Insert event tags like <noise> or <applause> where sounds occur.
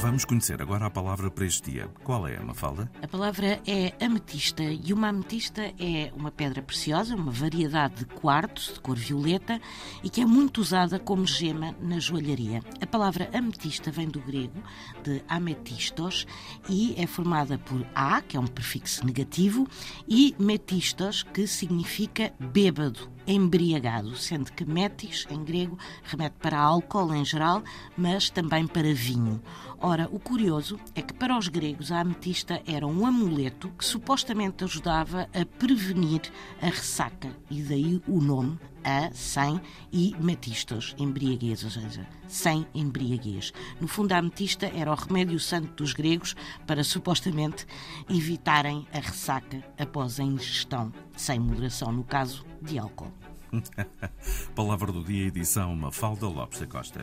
Vamos conhecer agora a palavra para este dia. Qual é, Mafalda? A palavra é ametista e uma ametista é uma pedra preciosa, uma variedade de quartos de cor violeta e que é muito usada como gema na joalharia. A palavra ametista vem do grego de ametistos e é formada por a, que é um prefixo negativo, e metistos, que significa bêbado, embriagado, sendo que metis, em grego, remete para álcool em geral, mas também para vinho. Ora, o curioso é que para os gregos a ametista era um amuleto que supostamente ajudava a prevenir a ressaca, e daí o nome a, sem e metistos, embriaguez, ou seja, sem embriaguez. No fundo, a ametista era o remédio santo dos gregos para supostamente evitarem a ressaca após a ingestão, sem moderação, no caso de álcool. <laughs> Palavra do dia, edição Mafalda Lopes da Costa.